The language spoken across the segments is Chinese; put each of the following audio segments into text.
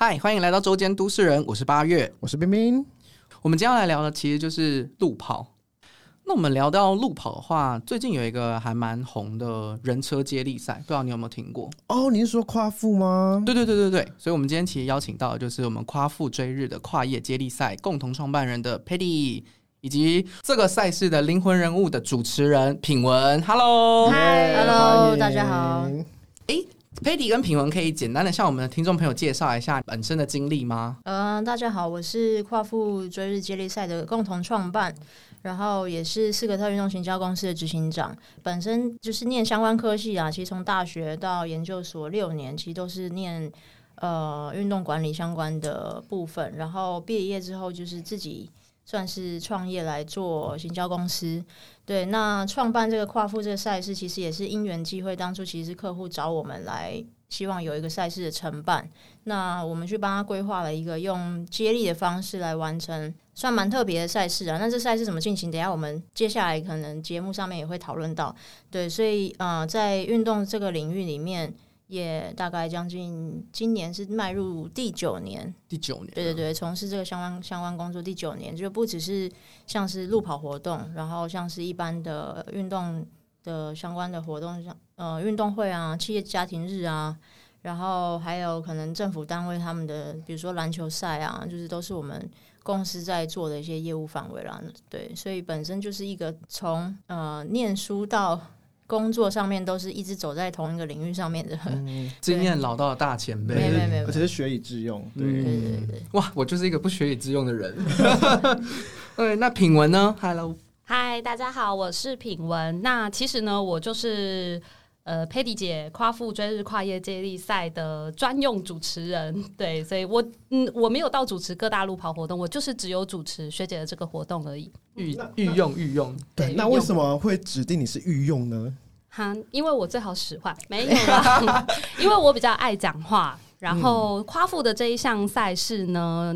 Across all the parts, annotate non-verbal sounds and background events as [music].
嗨，欢迎来到周间都市人，我是八月。我是冰冰。我们今天要来聊的其实就是路跑。那我们聊到路跑的话，最近有一个还蛮红的人车接力赛，不知道你有没有听过？哦，你是说夸父吗？对对对对对，所以我们今天其实邀请到的就是我们夸父追日的跨业接力赛共同创办人的 Patty，以及这个赛事的灵魂人物的主持人品文。Hello，嗨耶 Hello，大家好 Patty 跟品文可以简单的向我们的听众朋友介绍一下本身的经历吗？呃，大家好，我是跨富追日接力赛的共同创办，然后也是四个特运动行销公司的执行长。本身就是念相关科系啊，其实从大学到研究所六年，其实都是念呃运动管理相关的部分。然后毕业之后，就是自己算是创业来做行销公司。对，那创办这个跨富这个赛事，其实也是因缘际会。当初其实客户找我们来，希望有一个赛事的承办。那我们去帮他规划了一个用接力的方式来完成，算蛮特别的赛事啊。那这赛事怎么进行？等下我们接下来可能节目上面也会讨论到。对，所以呃，在运动这个领域里面，也大概将近今年是迈入第九年。第九年，对对对，从事这个相关相关工作第九年，就不只是像是路跑活动，然后像是一般的运动的相关的活动，像呃运动会啊、企业家庭日啊，然后还有可能政府单位他们的，比如说篮球赛啊，就是都是我们公司在做的一些业务范围啦。对，所以本身就是一个从呃念书到工作上面都是一直走在同一个领域上面的。[laughs] 嗯，经验老道的大前辈。没有没有没有而且是学以致用。对，对对对对。哇，我就是一个不学以致用的人。[laughs] 对，那品文呢？Hello，嗨，大家好，我是品文。那其实呢，我就是呃佩蒂姐夸父追日跨业接力赛的专用主持人。对，所以我嗯我没有到主持各大路跑活动，我就是只有主持学姐的这个活动而已。御御用御用，对，那为什么会指定你是御用呢？哈，因为我最好使唤，没有啦，[laughs] 因为我比较爱讲话。然后夸父的这一项赛事呢，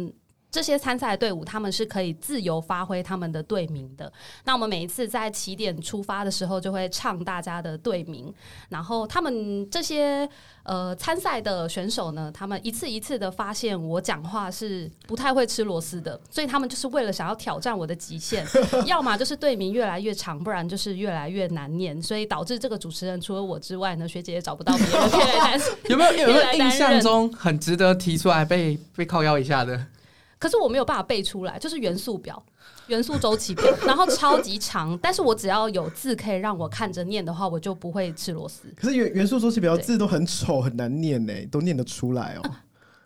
这些参赛队伍他们是可以自由发挥他们的队名的。那我们每一次在起点出发的时候，就会唱大家的队名。然后他们这些呃参赛的选手呢，他们一次一次的发现我讲话是不太会吃螺丝的，所以他们就是为了想要挑战我的极限，[laughs] 要么就是队名越来越长，不然就是越来越难念。所以导致这个主持人除了我之外呢，学姐也找不到别 [laughs] 有没有有没有印象中很值得提出来被被靠腰一下的？可是我没有办法背出来，就是元素表、元素周期表，[laughs] 然后超级长。但是我只要有字可以让我看着念的话，我就不会吃螺丝。可是元元素周期表对字都很丑，很难念呢，都念得出来哦。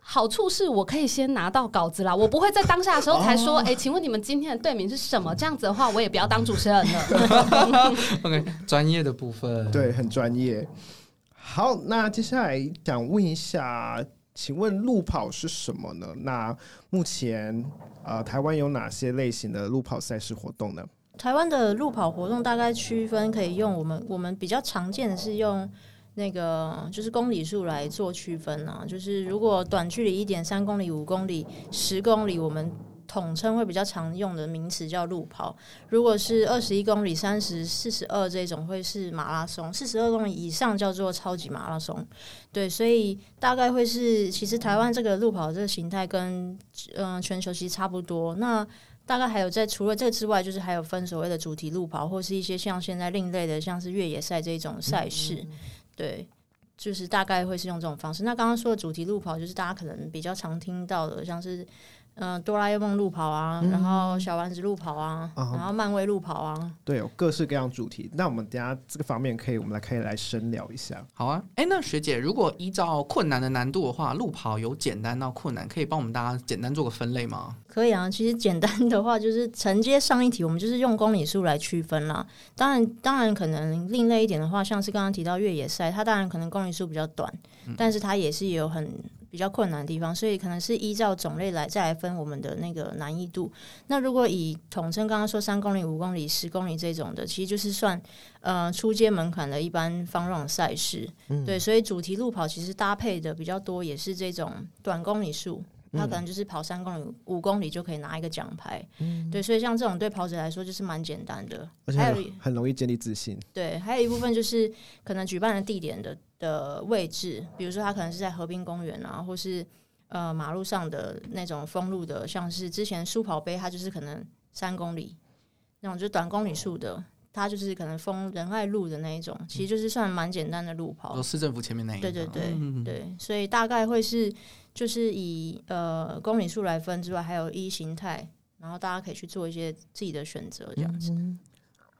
好处是我可以先拿到稿子啦，我不会在当下的时候才说，哎、请问你们今天的队名是什么？这样子的话，我也不要当主持人了。[laughs] [laughs] OK，专业的部分，，对，很专业。好，那接下来想问一下，请问路跑是什么呢？那目前呃，台湾有哪些类型的路跑赛事活动呢？台湾的路跑活动大概区分可以用我们我们比较常见的是用那个就是公里数来做区分啊，就是如果短距离一点三公里、五公里、十公里，我们统称会比较常用的名词叫路跑。如果是二十一公里、三十、四十二这种会是马拉松，四十二公里以上叫做超级马拉松。对，所以大概会是其实台湾这个路跑这个形态跟嗯、呃全球其实差不多。那大概还有在除了这个之外，就是还有分所谓的主题路跑，或是一些像现在另类的，像是越野赛这种赛事，对，就是大概会是用这种方式。那刚刚说的主题路跑，就是大家可能比较常听到的，像是嗯、呃哆啦 A 梦路跑啊，然后小丸子路跑啊，啊然后漫威路跑啊，对，有各式各样主题。那我们等下这个方面可以，我们来可以来深聊一下。好啊。哎，那学姐，如果依照困难的难度的话，路跑由简单到困难，可以帮我们大家简单做个分类吗？可以啊，其实简单的话就是承接上一题，我们就是用公里数来区分啦。当然，当然可能另类一点的话，像是刚刚提到越野赛，它当然可能公里数比较短，但是它也是有很比比较困难的地方，所以可能是依照种类来再来分我们的那个难易度。那如果以统称刚刚说三公里、五公里、十公里这种的，其实就是算呃出街门槛的一般方 run 赛事。对，所以主题路跑其实搭配的比较多，也是这种短公里数。他可能就是跑三公里、五公里就可以拿一个奖牌，对，所以像这种对跑者来说就是蛮简单的，而且很很容易建立自信。对，还有一部分就是可能举办的地点的的位置，比如说他可能是在河滨公园啊，或是呃马路上的那种封路的，像是之前书跑杯，它就是可能三公里那种就短公里数的，它就是可能封仁爱路的那一种，其实就是算蛮简单的路跑。市政府前面那一对对对对，所以大概会是。就是以呃公里数来分之外，还有一形态，然后大家可以去做一些自己的选择，这样子。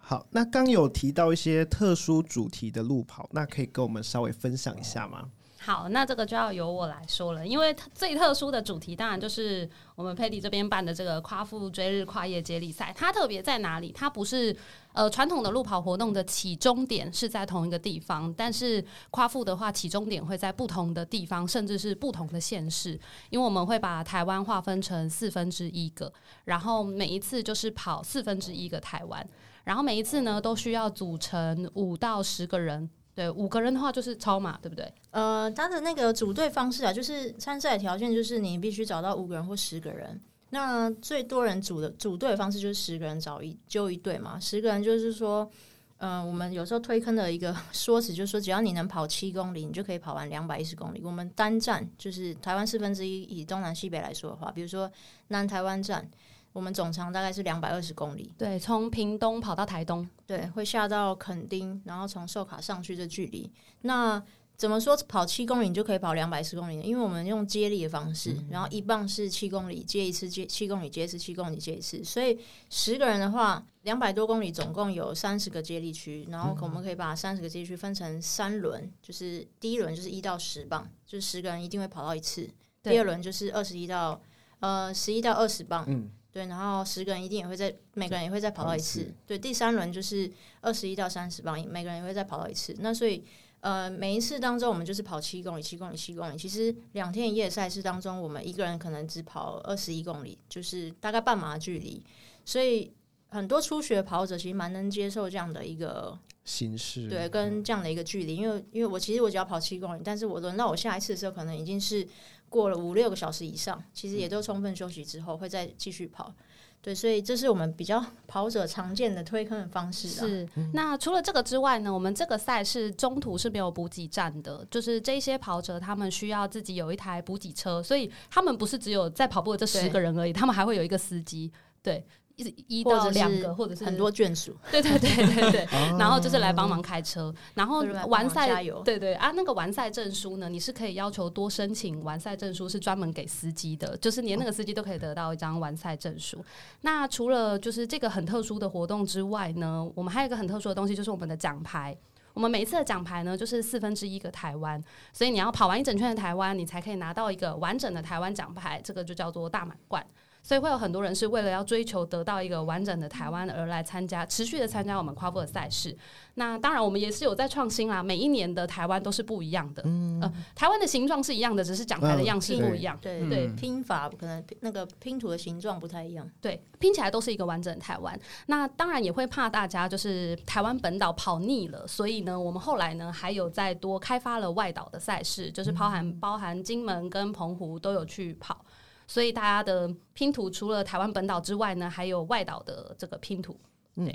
好，那刚有提到一些特殊主题的路跑，那可以跟我们稍微分享一下吗？好，那这个就要由我来说了，因为最特殊的主题当然就是我们佩蒂这边办的这个夸父追日跨业接力赛。它特别在哪里？它不是呃传统的路跑活动的起终点是在同一个地方，但是夸父的话起终点会在不同的地方，甚至是不同的县市，因为我们会把台湾划分成四分之一个，然后每一次就是跑四分之一个台湾，然后每一次呢都需要组成五到十个人。对五个人的话就是超马，对不对？呃，他的那个组队方式啊，就是参赛条件就是你必须找到五个人或十个人。那最多人组的组队方式就是十个人找一就一队嘛。十个人就是说，嗯，我们有时候推坑的一个说辞就是说，只要你能跑七公里，你就可以跑完两百一十公里。我们单站就是台湾四分之一，以东南西北来说的话，比如说南台湾站。我们总长大概是两百二十公里，对，从屏东跑到台东，对，会下到垦丁，然后从寿卡上去的距离。那怎么说跑七公里你就可以跑两百十公里呢？因为我们用接力的方式，然后一棒是七公里接一次，接七公里接一次，七公里接一次。所以十个人的话，两百多公里总共有三十个接力区，然后我们可以把三十个接力区分成三轮，就是第一轮就是一到十棒，就是十个人一定会跑到一次。第二轮就是二十一到呃十一到二十棒，嗯。对，然后十个人一定也会在，每个人也会再跑到一次。对，第三轮就是二十一到三十磅，每个人也会再跑到一次。那所以，呃，每一次当中，我们就是跑七公里、七公里、七公里。其实两天一夜赛事当中，我们一个人可能只跑二十一公里，就是大概半马距离。所以很多初学跑者其实蛮能接受这样的一个形式，对，跟这样的一个距离。因为，因为我其实我只要跑七公里，但是我轮到我下一次的时候，可能已经是。过了五六个小时以上，其实也都充分休息之后，会再继续跑。对，所以这是我们比较跑者常见的推坑的方式。是。那除了这个之外呢，我们这个赛事中途是没有补给站的，就是这些跑者他们需要自己有一台补给车，所以他们不是只有在跑步的这十个人而已，他们还会有一个司机。对。一一到两个，或者是很多眷属，对对对对对，[laughs] 然后就是来帮忙开车，然后完赛，对对啊，那个完赛证书呢，你是可以要求多申请完赛证书，是专门给司机的，就是连那个司机都可以得到一张完赛证书。那除了就是这个很特殊的活动之外呢，我们还有一个很特殊的东西，就是我们的奖牌。我们每一次的奖牌呢，就是四分之一个台湾，所以你要跑完一整圈的台湾，你才可以拿到一个完整的台湾奖牌，这个就叫做大满贯。所以会有很多人是为了要追求得到一个完整的台湾而来参加，持续的参加我们夸父的赛事。那当然，我们也是有在创新啦。每一年的台湾都是不一样的，呃，台湾的形状是一样的，只是讲台的样式不一样。对对，拼法可能那个拼图的形状不太一样。对，拼起来都是一个完整的台湾。那当然也会怕大家就是台湾本岛跑腻了，所以呢，我们后来呢还有再多开发了外岛的赛事，就是包含包含金门跟澎湖都有去跑。所以大家的拼图除了台湾本岛之外呢，还有外岛的这个拼图。嗯，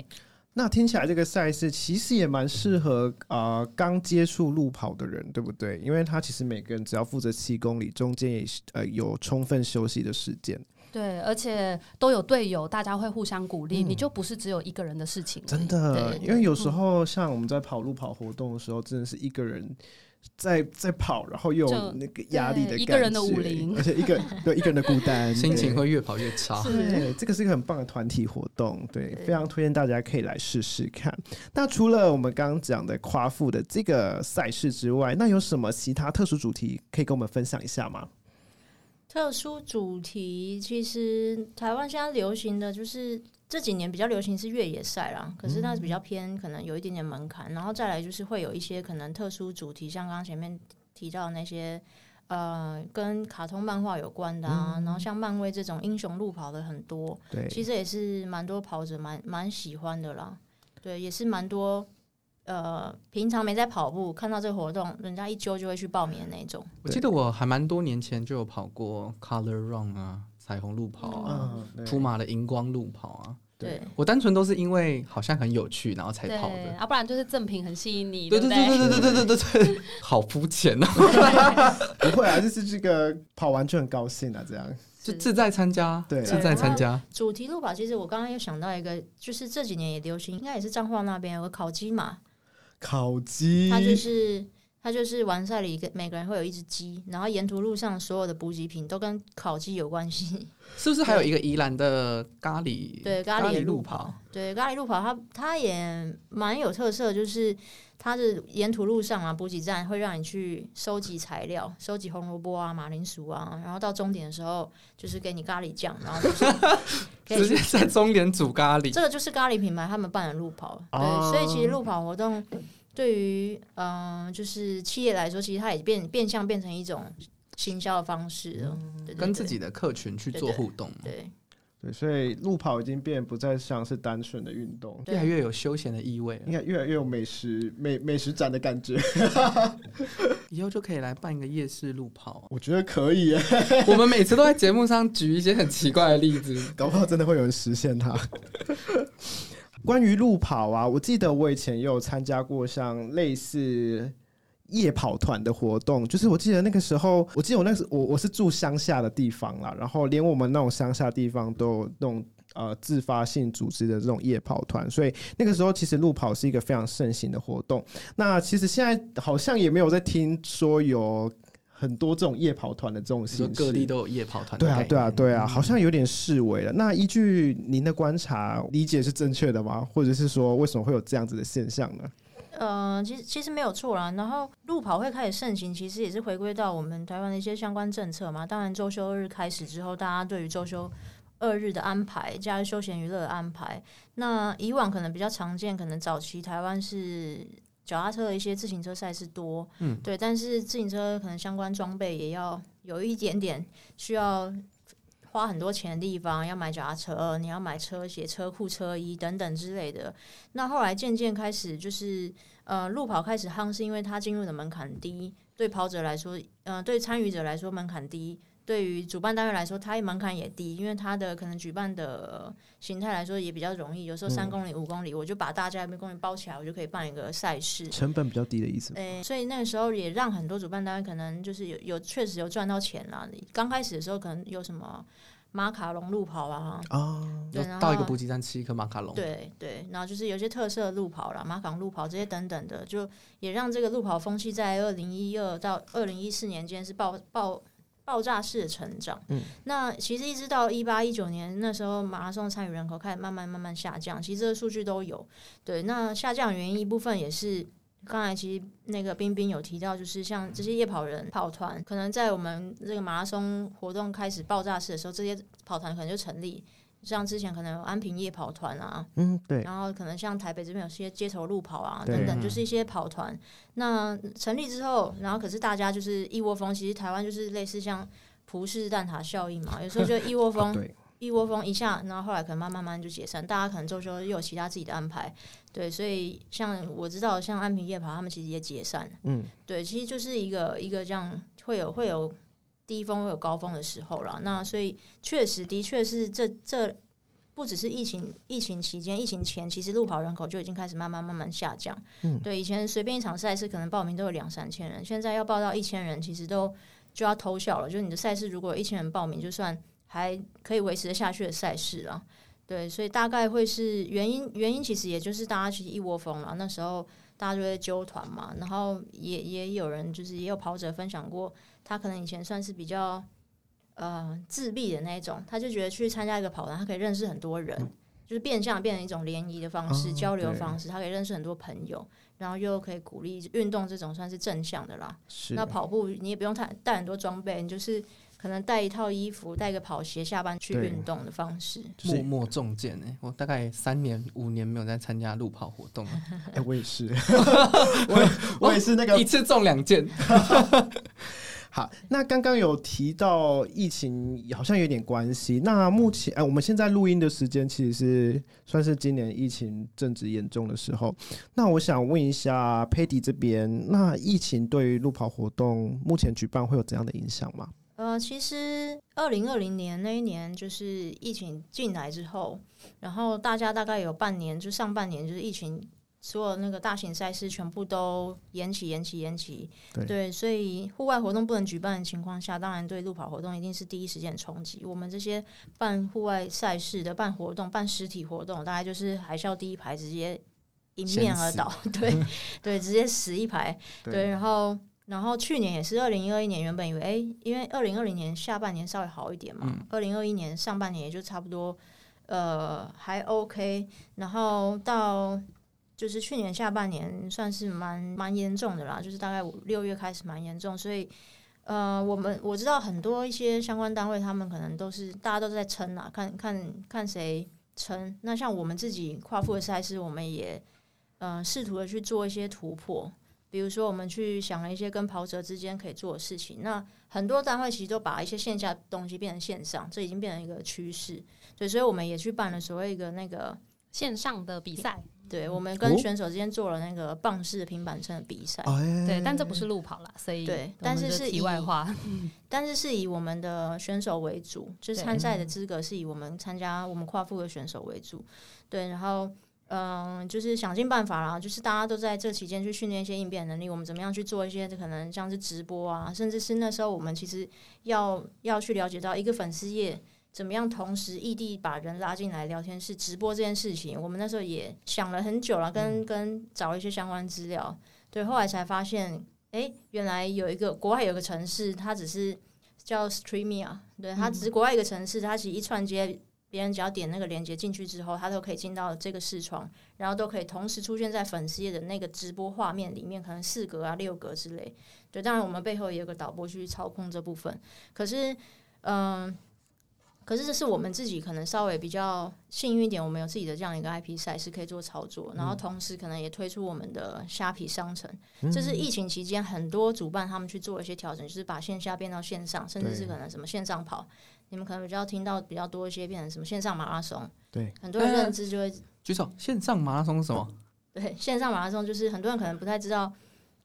那听起来这个赛事其实也蛮适合啊刚接触路跑的人，对不对？因为他其实每个人只要负责七公里，中间也呃有充分休息的时间。对，而且都有队友，大家会互相鼓励，你就不是只有一个人的事情。真的，因为有时候像我们在跑路跑活动的时候，真的是一个人。在在跑，然后又有那个压力的一个人的武林，而且一个 [laughs] 对一个人的孤单，心情会越跑越差。对，这个是一个很棒的团体活动，对，非常推荐大家可以来试试看。那除了我们刚刚讲的夸父的这个赛事之外，那有什么其他特殊主题可以跟我们分享一下吗？特殊主题其实台湾现在流行的就是。这几年比较流行是越野赛啦，可是它是比较偏，可能有一点点门槛。然后再来就是会有一些可能特殊主题，像刚刚前面提到那些呃跟卡通漫画有关的啊，然后像漫威这种英雄路跑的很多，对，其实也是蛮多跑者蛮蛮喜欢的啦。对，也是蛮多呃平常没在跑步，看到这个活动，人家一揪就会去报名的那种。我记得我还蛮多年前就有跑过 Color Run 啊，彩虹路跑啊，嗯，马的荧光路跑啊。对，我单纯都是因为好像很有趣，然后才对跑的。啊，不然就是赠品很吸引你，对对不对？对对对对对对对，[laughs] 好肤浅哦，[laughs] 不会啊，就是这个跑完就很高兴啊，这样。就自在参加，对。自在参加。主题路跑，其实我刚刚又想到一个，就是这几年也流行，应该也是彰化那边有个烤鸡嘛，烤鸡，它就是它就是完赛里每个人会有一只鸡，然后沿途路上所有的补给品都跟烤鸡有关系。[laughs] 是不是还有一个宜兰的咖喱？对，咖喱路路跑，对，咖喱路跑它它也蛮有特色，就是它的沿途路上啊，补给站会让你去收集材料，收集红萝卜啊、马铃薯啊，然后到终点的时候就是给你咖喱酱，然后就是 [laughs] 直接在终点煮咖喱。这个就是咖喱品牌他们办的路跑，对，哦所以其实路跑活动对于嗯、呃就是企业来说，其实它也变变相变成一种行销的方式了，对对跟自己的客群去做互动，对对，所以路跑已经变不再像是单纯的运动，越来越有休闲的意味了应。该越来越有美食美美食展的感觉。[laughs] [laughs] 以后就可以来办一个夜市路跑。我觉得可以耶，[laughs] 我们每次都在节目上举一些很奇怪的例子。搞不好真的会有人实现它。关于路跑啊，我记得我以前也有参加过像类似夜跑团的活动，就是我记得那个时候，我记得我那时我我是住乡下的地方啦，然后连我们那种乡下地方都有那种。呃，自发性组织的这种夜跑团，所以那个时候其实路跑是一个非常盛行的活动。那其实现在好像也没有在听说有很多这种夜跑团的这种形式，各地都有夜跑团对啊，对啊，对啊，好像有点示威了。那依据您的观察，理解是正确的吗？或者是说，为什么会有这样子的现象呢？呃，其实其实没有错啦。然后路跑会开始盛行，其实也是回归到我们台湾的一些相关政策嘛。当然，周休日开始之后，大家对于周休二日的安排，加上休闲娱乐的安排，那以往可能比较常见，可能早期台湾是脚踏车的一些自行车赛事多，嗯，对。但是自行车可能相关装备也要有一点点需要。花很多钱的地方，要买脚踏车，你要买车鞋、车库、车衣等等之类的。那后来渐渐开始就是呃，路跑开始夯，是因为它进入的门槛低，对跑者来说，呃，对参与者来说门槛低，对于主办单位来说，它门槛也低，因为它的可能举办的形态来说也比较容易。有时候三公里、五公里，我就把大家一公园包起来，我就可以办一个赛事。成本比较低的意思。诶、所以那个时候也让很多主办单位可能就是有有确实有赚到钱啦。刚开始的时候可能有什么马卡龙路跑啊，啊，对，然后到一个补给站吃一颗马卡龙，对对，然后就是有些特色的路跑啦，马港路跑这些等等的，就也让这个路跑风气在二零一二到二零一四年间是爆爆爆炸式的成长。嗯，那其实一直到一八一九年那时候，马拉松参与人口开始慢慢慢慢下降，其实这个数据都有。对，那下降原因一部分也是。刚才其实那个冰冰有提到，就是像这些夜跑人跑团，可能在我们这个马拉松活动开始爆炸式的时候，这些跑团可能就成立。像之前可能有安平夜跑团啊，嗯，对，然后可能像台北这边有些街头路跑啊等等，就是一些跑团。那成立之后，然后可是大家就是一窝蜂，其实台湾就是类似像葡式蛋挞效应嘛，有时候就一窝 [laughs] 啊蜂，对，一窝蜂一下，然后后来可能慢慢慢慢就解散，大家可能周休又有其他自己的安排，对，所以像我知道像安平夜跑，他们其实也解散，嗯，对，其实就是一个一个这样会有会有低峰会有高峰的时候了。那所以确实的确是这这不只是疫情疫情期间，疫情前其实路跑人口就已经开始慢慢慢慢下降。嗯对，以前随便一场赛事可能报名都有两三千人，现在要报到一千人，其实都就要偷笑了。就是你的赛事如果有一千人报名，就算还可以维持得下去的赛事了。对，所以大概会是原因，原因其实也就是大家其实一窝蜂了，那时候大家就会揪团嘛，然后也也有人就是也有跑者分享过，他可能以前算是比较呃自闭的那一种，他就觉得去参加一个跑团，他可以认识很多人，就是变相变成一种联谊的方式、哦交流方式，他可以认识很多朋友，然后又可以鼓励运动这种算是正向的啦。那跑步你也不用太带很多装备，你就是可能带一套衣服，带个跑鞋，下班去对运动的方式。就是默默中箭哎、我大概三年五年没有在参加路跑活动了，[laughs] 哎、我也是，[laughs] 我也我也是那个一次中两件。[laughs] 好，那刚刚有提到疫情，好像有点关系。那目前，哎、我们现在录音的时间其实是算是今年疫情正值严重的时候。那我想问一下佩迪这边，那疫情对于路跑活动目前举办会有怎样的影响吗？呃，其实二零二零年那一年就是疫情进来之后，然后大家大概有半年，就上半年就是疫情，所有那个大型赛事全部都延期、延期、延期。对所以户外活动不能举办的情况下，当然对路跑活动一定是第一时间冲击。我们这些办户外赛事的、办活动、办实体活动，大概就是海啸第一排直接迎面而倒，[laughs] 对 [laughs] 对，直接死一排。对，然后然后去年也是二零二一年，原本以为哎、诶因为二零二零年下半年稍微好一点嘛，二零二一年上半年也就差不多，呃，还 OK，然后到就是去年下半年算是蛮蛮严重的啦，就是大概五六月开始蛮严重，所以。呃，我们我知道很多一些相关单位，他们可能都是大家都在撑啊，看看看谁撑。那像我们自己跨富的赛事，我们也呃试图的去做一些突破，比如说，我们去想了一些跟跑者之间可以做的事情。那很多单位其实都把一些线下的东西变成线上，这已经变成一个趋势。对，所以我们也去办了所谓一个那个，线上的比赛，对我们哦跟选手之间做了那个棒式平板撑的比赛。哎对，但这不是路跑啦，所以对但是是题外以话，[laughs] 但是是以我们的选手为主，就是参赛的资格是以我们参加我们跨富的选手为主。对，然后嗯，就是想尽办法啦，就是大家都在这期间去训练一些应变能力，我们怎么样去做一些可能像是直播啊，甚至是那时候我们其实要要去了解到一个粉丝页。怎么样同时异地把人拉进来聊天室直播这件事情，我们那时候也想了很久了，跟跟找了一些相关资料，对，后来才发现，哎、原来有一个国外有个城市，它只是叫 Streamia，对，它只是国外一个城市，它其实一串接，别人只要点那个链接进去之后，他都可以进到这个视窗，然后都可以同时出现在粉丝页的那个直播画面里面，可能四格啊、六格之类。对，当然我们背后也有个导播去操控这部分，可是，嗯、可是这是我们自己可能稍微比较幸运一点，我们有自己的这样一个 IP 赛事可以做操作，然后同时可能也推出我们的虾皮商城。这是疫情期间很多主办他们去做一些调整，就是把线下变到线上，甚至是可能什么线上跑，你们可能比较听到比较多一些变成什么线上马拉松，对，很多人认知就会 [laughs] 举手，线上马拉松是什么？对线上马拉松，就是很多人可能不太知道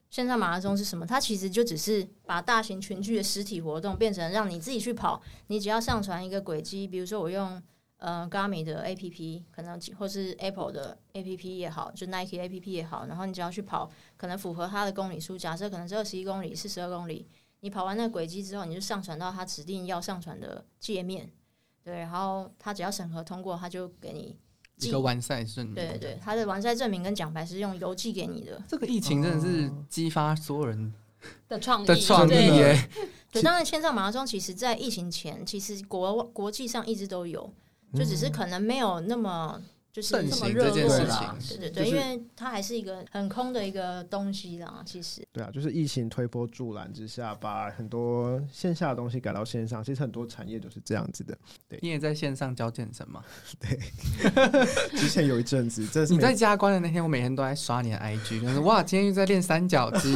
线上马拉松是什么，它其实就只是把大型群聚的实体活动变成让你自己去跑，你只要上传一个轨迹，比如说我用呃 Garmin 的 APP，可能或是 Apple 的 APP 也好，就 Nike APP 也好，然后你只要去跑，可能符合它的公里数，假设可能是二十一公里、四十二公里，你跑完那个轨迹之后，你就上传到他指定要上传的界面，对，然后他只要审核通过，他就给你寄一个完赛证明。对对对，他的完赛证明跟奖牌是用邮寄给你的。这个疫情真的是激发所有人的创意的创意对耶！[laughs] 对，当然线上马拉松其实在疫情前，其实国国际上一直都有，就只是可能没有那么就是盛这么热行这件事络啦。情对对对，就是因为它还是一个很空的一个东西啦。其实对啊，就是疫情推波助澜之下，把很多线下的东西改到线上。其实很多产业都是这样子的。对你也在线上教健身吗？[laughs] 对之前有一阵子，这是你在加关的那天，我每天都在刷你的 IG，就是哇，今天又在练三角肌，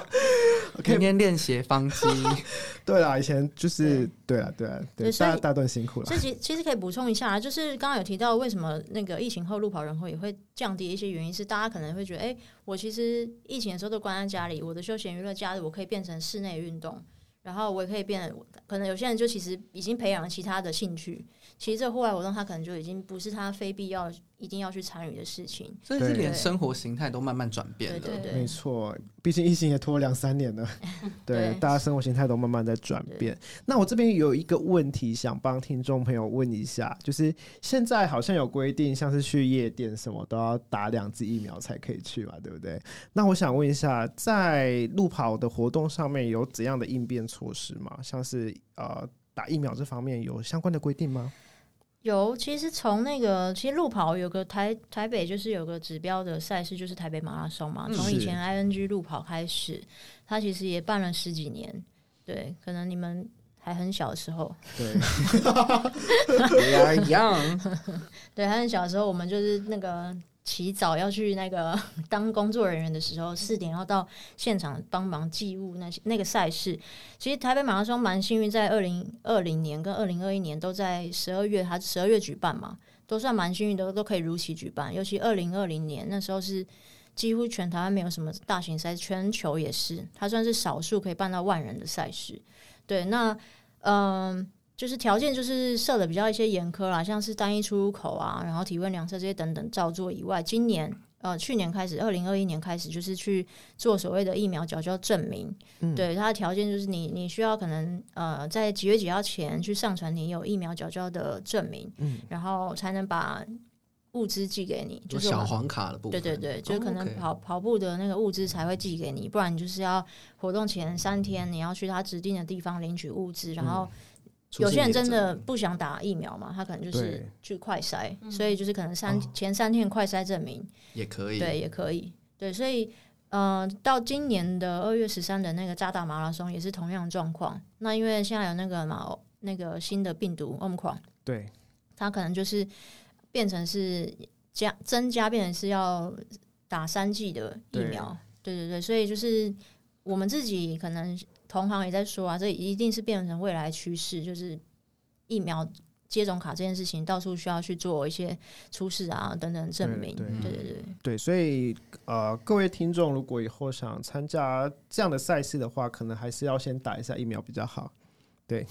[laughs] 天天练斜方肌。[laughs] 对啦，以前就是对啦，对啦，对，大家大段辛苦了所。以其其实可以补充一下，就是刚刚有提到为什么那个疫情后路跑人口也会降低一些原因是，大家可能会觉得，哎、我其实疫情的时候都关在家里，我的休闲娱乐假日我可以变成室内运动，然后我也可以变，可能有些人就其实已经培养了其他的兴趣，其实这户外活动他可能就已经不是他非必要一定要去参与的事情。所以是对连生活形态都慢慢转变了。对对没错，毕竟疫情也拖了两三年了，[laughs] 对，对大家生活形态都慢慢在转变。那我这边有一个问题想帮听众朋友问一下，就是现在好像有规定，像是去夜店什么都要打两剂疫苗才可以去嘛，对不对？那我想问一下，在路跑的活动上面有怎样的应变措施吗？像是呃打疫苗这方面有相关的规定吗？有，其实从那个其实路跑有个台台北就是有个指标的赛事，就是台北马拉松嘛。从以前 ING 路跑开始，它其实也办了十几年。对，可能你们还很小的时候，对，[laughs] [laughs] 呀样，对，还很小的时候，我们就是那个起早要去那个 [laughs] 当工作人员的时候，四点要到现场帮忙记录那些那个赛事。其实台北马拉松蛮幸运，在二零二零年跟二零二一年都在十二月，它十二月举办嘛，都算蛮幸运都，都可以如期举办。尤其二零二零年那时候是几乎全台湾没有什么大型赛事，全球也是，它算是少数可以办到万人的赛事。对，那嗯。就是条件就是设的比较一些严苛啦，像是单一出入口啊，然后体温量测这些等等照做以外，今年呃去年开始，二零二一年开始就是去做所谓的疫苗缴交证明，对它的条件就是你你需要可能呃在几月几号前去上传你有疫苗缴交的证明，嗯，然后才能把物资寄给你，就是小黄卡的部分，对对对，就可能跑跑步的那个物资才会寄给你，不然你就是要活动前三天你要去他指定的地方领取物资，然后。有些人真的不想打疫苗嘛，他可能就是去快筛，所以就是可能三前三天快筛证明。也可以，对，也可以，对，所以呃，到今年的二月十三的那个扎达马拉松也是同样状况。那因为现在有那个嘛，那个新的病毒 Omicron，对，它可能就是变成是加增加，变成是要打三剂的疫苗，对对对，所以就是我们自己可能。同行也在说啊，这一定是变成未来趋势，就是疫苗接种卡这件事情，到处需要去做一些出示啊等等证明。对对对对，所以呃，各位听众，如果以后想参加这样的赛事的话，可能还是要先打一下疫苗比较好。对，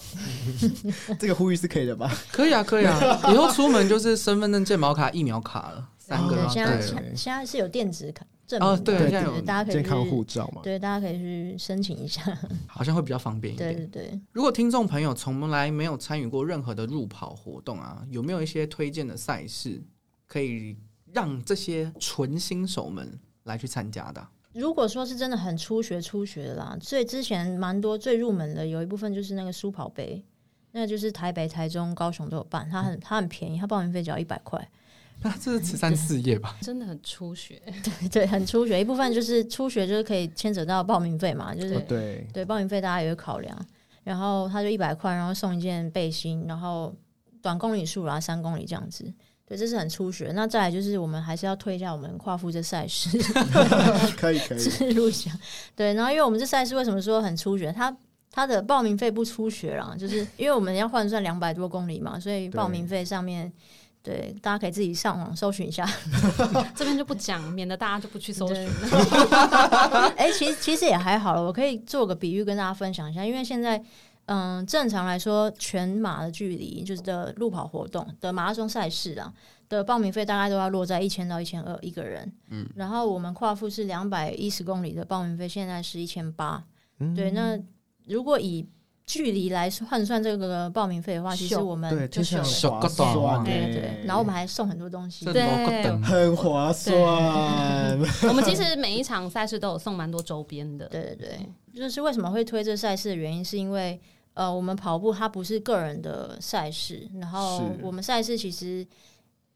[laughs] 这个呼吁是可以的吧？可以啊，可以啊，以后出门就是身份证、健保卡、疫苗卡了，三个。现在现在是有电子卡。哦，对，大家可以健康护照嘛？对，大家可以去申请一下，[laughs] 好像会比较方便一点。对对对。如果听众朋友从来没有参与过任何的路跑活动啊，有没有一些推荐的赛事可以让这些纯新手们来去参加的？如果说是真的很初学初学的啦，所以之前蛮多最入门的，有一部分就是那个书跑杯，那就是台北、台中、高雄都有办，它很它很便宜，它报名费只要一百块。那这是慈善事业吧？真的很初学，[laughs] 对对，很初学。一部分就是初学，就是可以牵扯到报名费嘛，就是对对，报名费大家也会考量。然后他就一百块，然后送一件背心，然后短公里数啦，三公里这样子。对，这是很初学。那再来就是我们还是要推一下我们跨夫这赛事，[laughs] 可以可以录下。对，然后因为我们这赛事为什么说很初学？它它的报名费不初学啦，就是因为我们要换算两百多公里嘛，所以报名费上面。对，大家可以自己上网搜寻一下，[laughs] 这边就不讲，免得大家就不去搜寻。[laughs] 哎，其实其实也还好了，我可以做个比喻跟大家分享一下，因为现在，嗯，正常来说，全马的距离就是的路跑活动的马拉松赛事啊的报名费大概都要落在一千到一千二一个人，嗯，然后我们跨腹是两百一十公里的报名费现在是一千八，对，那如果以距离来换算这个报名费的话，其实我们就是划算，对对。然后我们还送很多东西，对，很划算。我们其实每一场赛事都有送蛮多周边的，对对对。就是为什么会推这赛事的原因，是因为呃，我们跑步它不是个人的赛事，然后我们赛事其实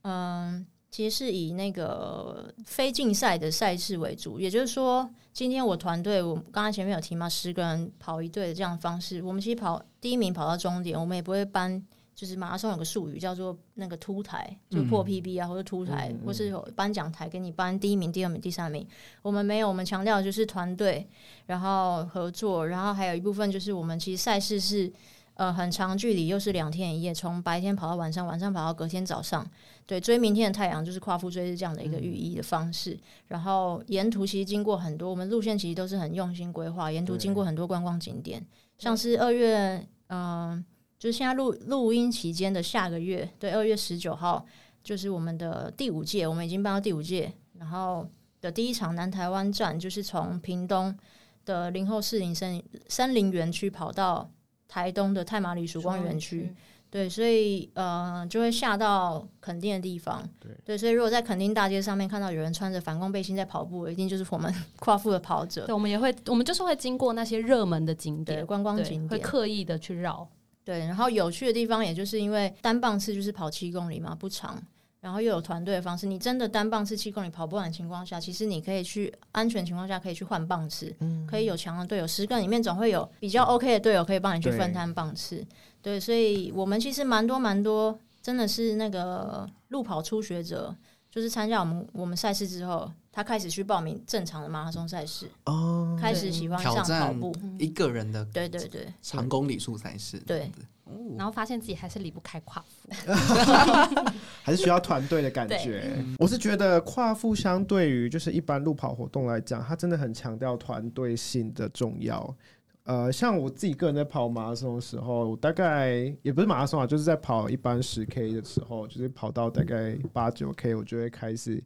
嗯。其实是以那个非竞赛的赛事为主，也就是说，今天我团队，我刚才前面有提嘛，十个人跑一队的这样方式，我们其实跑第一名跑到终点，我们也不会搬，就是马拉松有个术语叫做那个凸台，就破 PB 啊，或者凸台，或是有颁奖台给你颁第一名、第二名、第三名，我们没有，我们强调就是团队，然后合作，然后还有一部分就是我们其实赛事是。呃，很长距离，又是两天一夜，从白天跑到晚上，晚上跑到隔天早上，对，追明天的太阳，就是夸父追日这样的一个寓意的方式。然后沿途其实经过很多，我们路线其实都是很用心规划，沿途经过很多观光景点，像是二月，嗯，就是现在录录音期间的下个月，对，二月十九号，就是我们的第五届，我们已经办到第五届，然后的第一场南台湾站，就是从屏东的林后士林森森林园区跑到。台东的太马里曙光园区，对，所以呃，就会下到垦丁的地方，对，所以如果在垦丁大街上面看到有人穿着反光背心在跑步，一定就是我们 [laughs] 跨父的跑者。对，我们也会，我们就是会经过那些热门的景点、观光景点，会刻意的去绕。对，然后有趣的地方，也就是因为单棒次就是跑七公里嘛，不长。然后又有团队的方式，你真的单棒次七公里跑不完的情况下，其实你可以去安全情况下可以去换棒次，可以有强的队友，十个里面总会有比较 OK 的队友可以帮你去分摊棒次。对，所以我们其实蛮多蛮多，真的是那个路跑初学者，就是参加我们我们赛事之后，他开始去报名正常的马拉松赛事，哦，开始喜欢挑上跑战步。一个人的对对对，长公里数赛事，对这样子，哦然后发现自己还是离不开跨服。[laughs] 还是需要团队的感觉。我是觉得跨步相对于就是一般路跑活动来讲，它真的很强调团队性的重要。呃，像我自己个人在跑马拉松的时候，我大概也不是马拉松啊，就是在跑一般十 K 的时候，就是跑到大概八九 K，我就会开始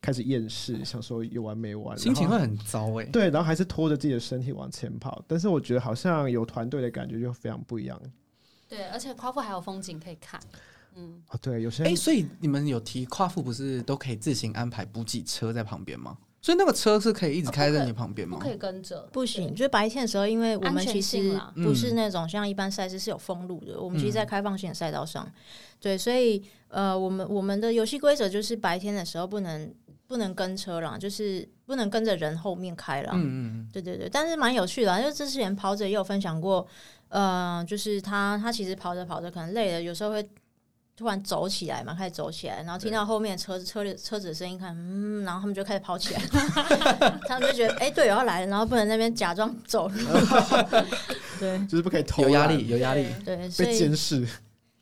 开始厌世，想说有完没完，心情会很糟哎。对，然后还是拖着自己的身体往前跑。但是我觉得好像有团队的感觉就非常不一样对，而且夸父还有风景可以看。嗯，啊。对，有些哎、人所以你们有提夸父不是都可以自行安排补给车在旁边吗？所以那个车是可以一直开在你旁边吗？不可以跟着，不行，就是白天的时候，因为我们其实不是那种像一般赛事是有封路的，我们其实在开放性的赛道上，对，所以呃，我们我们的游戏规则就是白天的时候不能不能跟车啦，就是不能跟着人后面开啦。嗯嗯嗯，对对对，但是蛮有趣的、啊，因为之前跑者也有分享过，呃，就是他他其实跑着跑着可能累了，有时候会突然走起来嘛，开始走起来，然后听到后面车子车里车子的声音，看嗯，然后他们就开始跑起来，[laughs] 他们就觉得哎、队友要来了，然后不能那边假装走路，[laughs] 对。就是不可以偷有压力，有压力，对，所被以监视。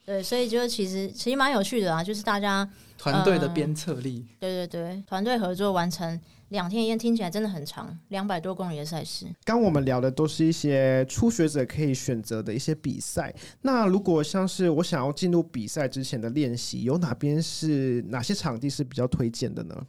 对，所以就其实其实蛮有趣的啊，就是大家团队的嗯鞭策力。对对对团队合作完成两天一夜，听起来真的很长，两百多公里的赛事。刚我们聊的都是一些初学者可以选择的一些比赛。那如果像是我想要进入比赛之前的练习，有哪边是哪些场地是比较推荐的呢？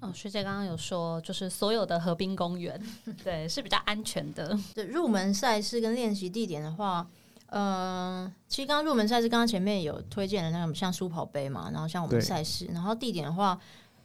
哦，学姐刚刚有说，就是所有的河滨公园，对，是比较安全的。[laughs] 对入门赛事跟练习地点的话，呃，其实刚刚入门赛事，刚刚前面有推荐的那个像书跑杯嘛，然后像我们对赛事，然后地点的话，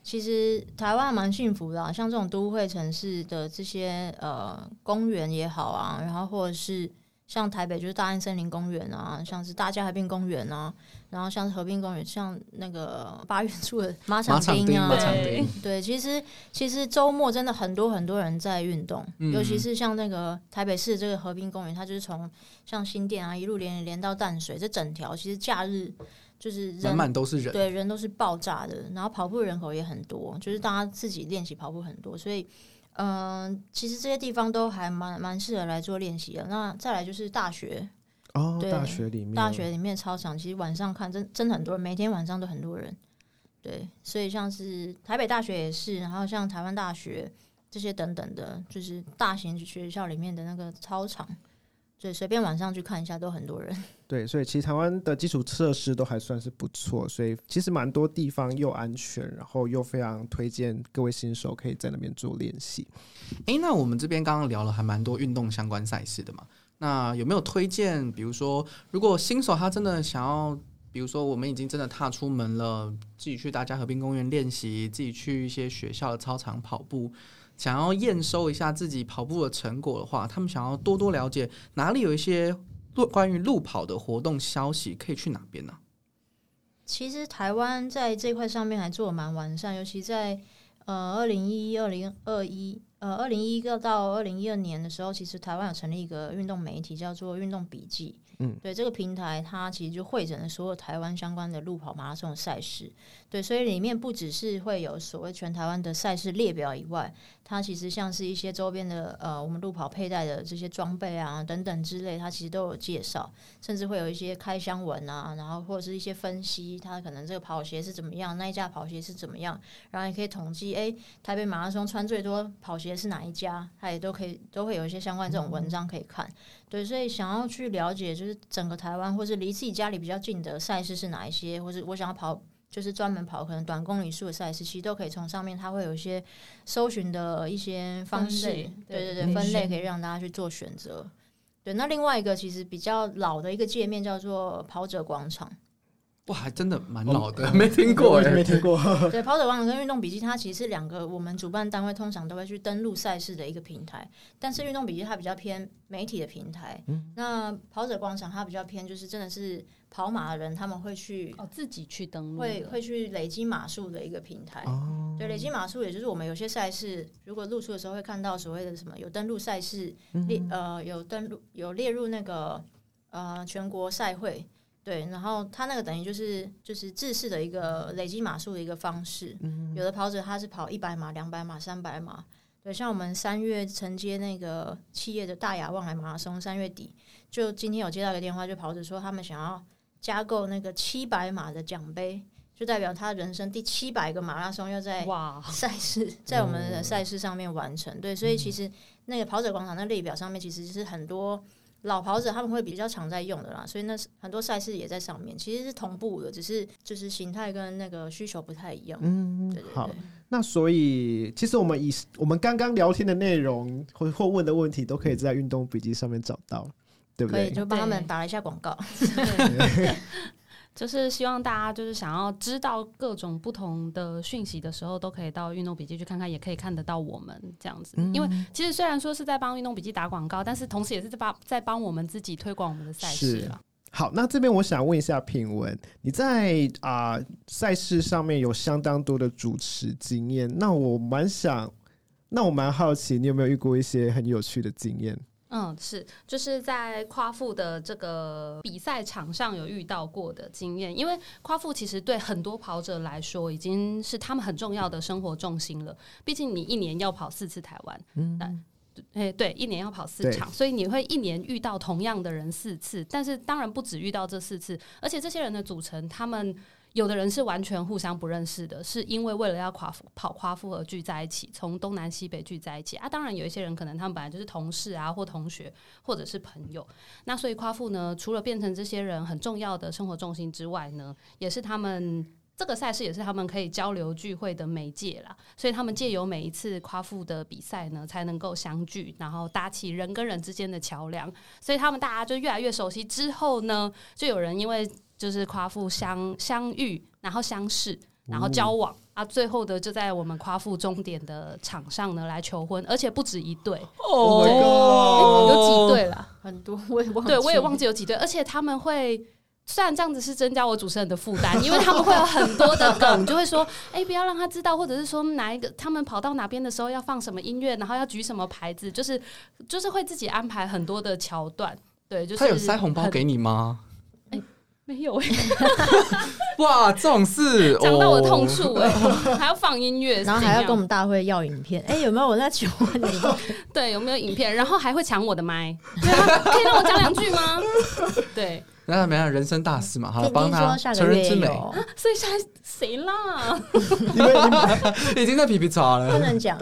其实台湾还蛮幸福的、啊，像这种都会城市的这些呃公园也好啊，然后或者是像台北就是大安森林公园啊，像是大家河滨公园啊，然后像是河滨公园，像那个八月处的马场町啊，对，对，其实其实周末真的很多很多人在运动，嗯尤其是像那个台北市这个河滨公园，它就是从像新店啊一路连连到淡水，这整条其实假日就是人满满都是人，对人都是爆炸的，然后跑步人口也很多，就是大家自己练习跑步很多，所以嗯、其实这些地方都还蛮蛮适合来做练习的。那再来就是大学，哦，对大学里面，大学里面操场，其实晚上看真真的很多人，每天晚上都很多人。对，所以像是台北大学也是，然后像台湾大学这些等等的，就是大型学校里面的那个操场，对，随便晚上去看一下都很多人。[laughs] 对，所以其实台湾的基础设施都还算是不错，所以其实蛮多地方又安全，然后又非常推荐各位新手可以在那边做练习。诶，那我们这边刚刚聊了还蛮多运动相关赛事的嘛，那有没有推荐？比如说，如果新手他真的想要，比如说我们已经真的踏出门了，自己去大家和平公园练习，自己去一些学校的操场跑步，想要验收一下自己跑步的成果的话，他们想要多多了解哪里有一些路关于路跑的活动消息，可以去哪边呢、其实台湾在这块上面还做的蛮完善，尤其在呃二零一一、二零二一、呃二零一一到二零一二年的时候，其实台湾有成立一个运动媒体，叫做运动笔记。嗯，对这个平台，它其实就汇整了所有台湾相关的路跑、马拉松的赛事。对，所以里面不只是会有所谓全台湾的赛事列表以外，它其实像是一些周边的呃，我们路跑佩戴的这些装备啊等等之类，它其实都有介绍，甚至会有一些开箱文啊，然后或者是一些分析，它可能这个跑鞋是怎么样，那一家跑鞋是怎么样，然后也可以统计，诶，台北马拉松穿最多跑鞋是哪一家，它也都可以都会有一些相关这种文章可以看。对，所以想要去了解，就是整个台湾或是离自己家里比较近的赛事是哪一些，或是我想要跑。就是专门跑可能短公里数的赛事，其实都可以从上面，它会有一些搜寻的一些方式，对对对对，分类可以让大家去做选择。对，那另外一个其实比较老的一个界面叫做跑者广场。哇，还真的蛮老的，没听过哎、没听过。[laughs] [laughs] 对，跑者广场跟运动笔记，它其实是两个我们主办单位通常都会去登录赛事的一个平台。但是运动笔记它比较偏媒体的平台，那跑者广场它比较偏就是真的是跑马的人他们会去哦，自己去登录，会会去累积码数的一个平台。哦，对，累积码数也就是我们有些赛事，如果露出的时候会看到所谓的什么有登录赛事列呃有登录有列入那个呃全国赛会对，然后他那个等于就是就是制式的一个累积码数的一个方式。有的跑者他是跑一百码、两百码、三百码。对，像我们三月承接那个企业的大雅望海马拉松，三月底就今天有接到一个电话，就跑者说他们想要加购那个七百码的奖杯，就代表他人生第七百个马拉松要在哇，赛事在我们的赛事上面完成。对，所以其实那个跑者广场那列表上面其实是很多老跑者他们会比较常在用的啦，所以那是很多赛事也在上面，其实是同步的，只是就是形态跟那个需求不太一样。嗯对对，好。那所以，其实我们以我们刚刚聊天的内容或或问的问题，都可以在运动笔记上面找到，对不可以对？就帮他们打了一下广告。[laughs] 就是希望大家就是想要知道各种不同的讯息的时候，都可以到运动笔记去看看，也可以看得到我们这样子。嗯因为其实虽然说是在帮运动笔记打广告，但是同时也是在帮在帮我们自己推广我们的赛事是了。好，那这边我想问一下品文，你在啊赛、事上面有相当多的主持经验，那我蛮想，那我蛮好奇，你有没有遇过一些很有趣的经验？嗯，是，就是在夸父的这个比赛场上有遇到过的经验，因为夸父其实对很多跑者来说已经是他们很重要的生活重心了。毕竟你一年要跑四次台湾，嗯，哎，对，一年要跑四场，所以你会一年遇到同样的人四次，但是当然不止遇到这四次，而且这些人的组成，他们。有的人是完全互相不认识的，是因为为了要夸父跑夸父而聚在一起，从东南西北聚在一起啊。当然有一些人可能他们本来就是同事啊，或同学，或者是朋友。那所以夸父呢，除了变成这些人很重要的生活重心之外呢，也是他们这个赛事也是他们可以交流聚会的媒介啦。所以他们借由每一次夸父的比赛呢，才能够相聚，然后搭起人跟人之间的桥梁。所以他们大家就越来越熟悉之后呢，就有人因为就是夸父相相遇，然后相识，然后交往。啊，最后的就在我们夸父终点的场上呢来求婚，而且不止一对，Oh god！有几对啦？很多我也忘记，对，我也忘记有几对，而且他们会。虽然这样子是增加我主持人的负担，因为他们会有很多的梗，就会说，哎、不要让他知道，或者是说哪一个他们跑到哪边的时候要放什么音乐，然后要举什么牌子，就是就是会自己安排很多的桥段。对，就是他有塞红包很给你吗？没有、哎，[laughs] 哇，这种事讲到我的痛哦。处哎、还要放音乐，[laughs] 然后还要跟我们大会要影片。哎，有没有？我在求问你？[laughs] 对有没有影片，然后还会抢我的麦，对啊，可以让我讲两句吗？对，那没有人生大事嘛，好了，帮他成人之美，所以现在谁啦？你 [laughs] 们已经在皮皮抓不。能讲。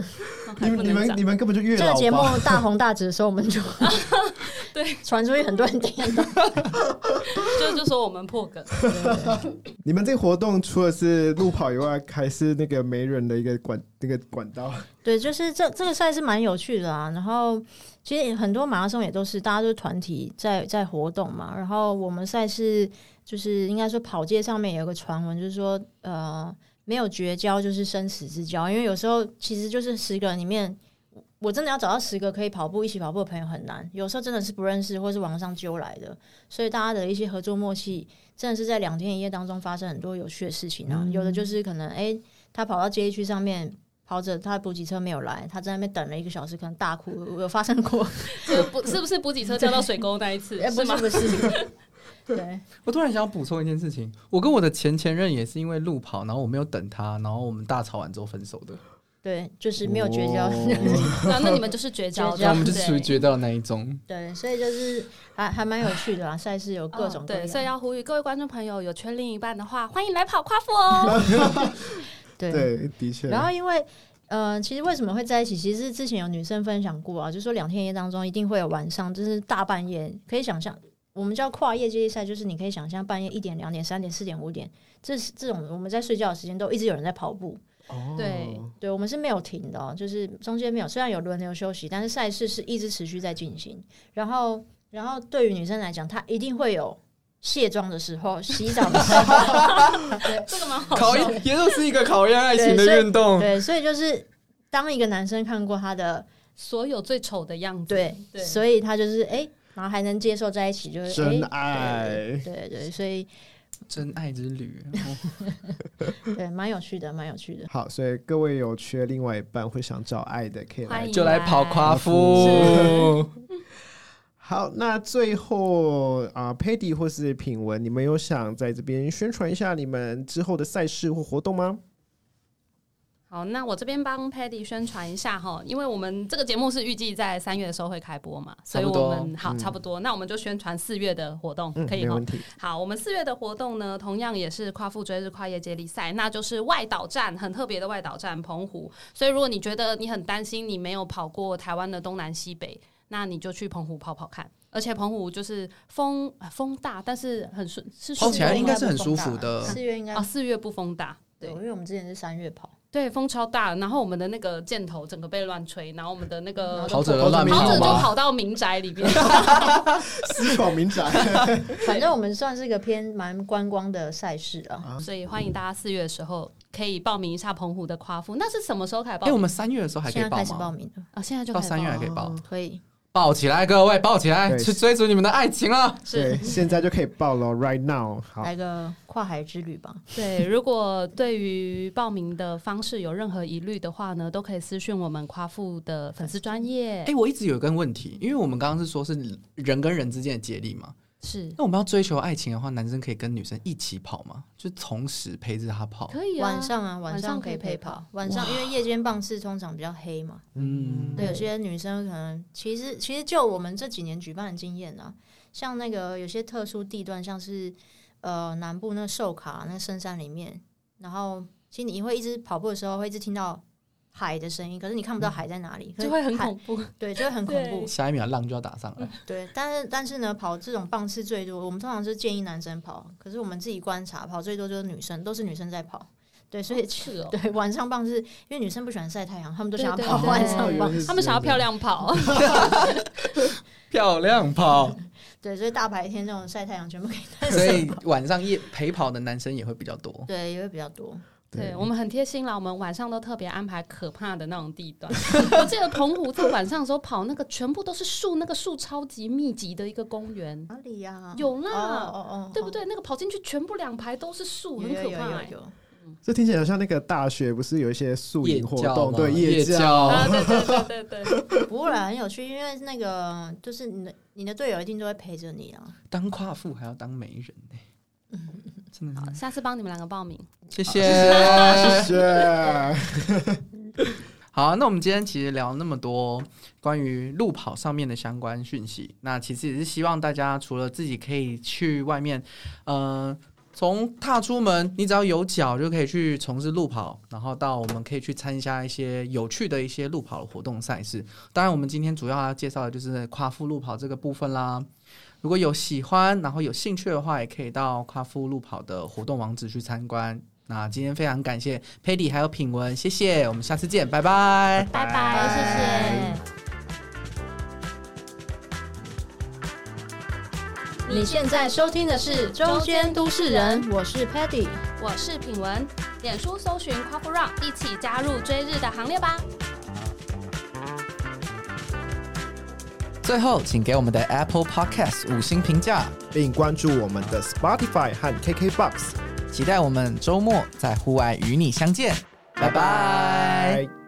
你们你们你们根本就越这个节目？大红大紫的时候，我们就 [laughs] 对传出去，很多人听到。[laughs] 就就说我们破梗，你们这个活动除了是路跑以外，还是那个媒人的一个管那个管道。对，就是这这个赛事蛮有趣的啊。然后其实很多马拉松也都是大家都是团体在在活动嘛。然后我们赛事就是应该说跑界上面有个传闻，就是说呃没有绝交就是生死之交，因为有时候其实就是十个人里面。我真的要找到十个可以跑步一起跑步的朋友很难，有时候真的是不认识或是网上揪来的，所以大家的一些合作默契真的是在两天一夜当中发生很多有趣的事情啊。有的就是可能诶，他跑到街区上面跑者他补给车没有来，他在那边等了一个小时，可能大哭，有发生过？[laughs] 是不是不是补给车掉到水沟那一次哎，[laughs] 不是不是，[laughs] 对，我突然想要补充一件事情，我跟我的前前任也是因为路跑，然后我没有等他，然后我们大吵完之后分手的。对，就是没有绝交。哦那那你们就是绝交的，绝交那我们就是属于绝交的那一种。对，所以就是还还蛮有趣的啦，赛事有各种各哦对，所以要呼吁各位观众朋友，有缺另一半的话，欢迎来跑夸父哦。对对，的确。然后因为呃，其实为什么会在一起？其实是之前有女生分享过啊，就说两天一夜当中一定会有晚上，就是大半夜，可以想象。我们叫跨夜接力赛，就是你可以想象半夜一点、两点、三点、四点、五点，这是这种我们在睡觉的时间都一直有人在跑步。哦对对，我们是没有停的、哦，就是中间没有，虽然有轮流休息，但是赛事是一直持续在进行。然后，然后对于女生来讲，她一定会有卸妆的时候、[laughs] 洗澡的时候，对这个蛮好考笑。验也就是一个考验爱情的运动。对，所以就是当一个男生看过他的，所有最丑的样子，对，对所以他就是哎、然后还能接受在一起，就是真哎爱对对对，所以真爱之旅，[laughs] 对，蛮有趣的，蛮有趣的。好，所以各位有缺另外一半会想找爱的，可以来欢迎就来跑夸是夫。[laughs] 好，那最后啊、p a d d y 或是品文，你们有想在这边宣传一下你们之后的赛事或活动吗？好，那我这边帮 Paddy 宣传一下哈，因为我们这个节目是预计在三月的时候会开播嘛，所以我们好差不多，那我们就宣传四月的活动，嗯，可以哈没问。题。好，我们四月的活动呢，同样也是夸父追日跨业接力赛，那就是外岛站，很特别的外岛站澎湖。所以如果你觉得你很担心你没有跑过台湾的东南西北，那你就去澎湖跑跑看。而且澎湖就是风呃风大，但是很顺，是跑起来应该是很舒服的四月应该啊，四月不风大，对，因为我们之前是三月跑，对，风超大，然后我们的那个箭头整个被乱吹，然后我们的那个跑者都乱跑者就？跑到民宅里边。[laughs] 私闯民宅，反正我们算是一个偏蛮观光的赛事啊。所以欢迎大家四月的时候可以报名一下澎湖的夸父。那是什么时候开始报哎，名？我们三月的时候还可以报现在开始报吗？名了，啊，现在就到三月还可以报，可以。抱起来，各位，抱起来，对去追逐你们的爱情了。对，是。现在就可以报了，right now。好，来个跨海之旅吧。对，如果对于报名的方式有任何疑虑的话呢，都可以私讯我们夸父的粉丝专业。哎，我一直有一个问题，因为我们刚刚是说是人跟人之间的接力嘛，是那我们要追求爱情的话，男生可以跟女生一起跑吗？就同时陪着她跑？可以啊，晚上啊，晚上可以陪。跑晚上因为夜间棒次通常比较黑嘛，嗯，对，有些女生可能其实其实就我们这几年举办的经验啊，像那个有些特殊地段，像是呃南部那寿卡那深山里面，然后其实你会一直跑步的时候会一直听到海的声音，可是你看不到海在哪里，可就会很恐怖。对，就会很恐怖。下一秒浪就要打上来。对，但是但是呢，跑这种棒次最多，我们通常是建议男生跑，可是我们自己观察，跑最多就是女生，都是女生在跑。对，所以是哦，[laughs] 对晚上棒是因为女生不喜欢晒太阳，她们都想要跑晚上棒。她们想要漂亮跑。[laughs] 漂亮跑，[laughs] 对，所以大白天这种晒太阳全部给男所以生跑。晚上夜陪跑的男生也会比较多。对，也会比较多。对我们很贴心啦，我们晚上都特别安排可怕的那种地段。[laughs] 我记得澎湖在晚上的时候跑那个全部都是树，那个树超级密集的一个公园，哪里呀？有啦哦哦哦，对不对？那个跑进去全部两排都是树，很可怕欸。有有。这听起来好像那个大学不是有一些宿营活动，吗对夜教，啊，对对对对对，[laughs] 不会，很有趣，因为那个就是你的你的队友一定都会陪着你啊。当夸父还要当媒人呢、真的好，下次帮你们两个报名。谢谢。谢谢。[laughs] 好，那我们今天其实聊那么多关于路跑上面的相关讯息，那其实也是希望大家除了自己可以去外面，呃，从踏出门，你只要有脚就可以去从事路跑，然后到我们可以去参加一些有趣的一些路跑的活动赛事。当然，我们今天主要要介绍的就是夸父路跑这个部分啦。如果有喜欢，然后有兴趣的话，也可以到夸父路跑的活动网址去参观。那今天非常感谢 Paddy 还有品文，谢谢，我们下次见，拜拜。拜拜，谢谢。你现在收听的是《周间都市人》，我是 Paddy，。我是品文，脸书搜寻 c o f f Run，一起加入追日的行列吧。最后，请给我们的 Apple Podcast 五星评价，并关注我们的 Spotify 和 KKBox。期待我们周末在户外与你相见，拜。拜拜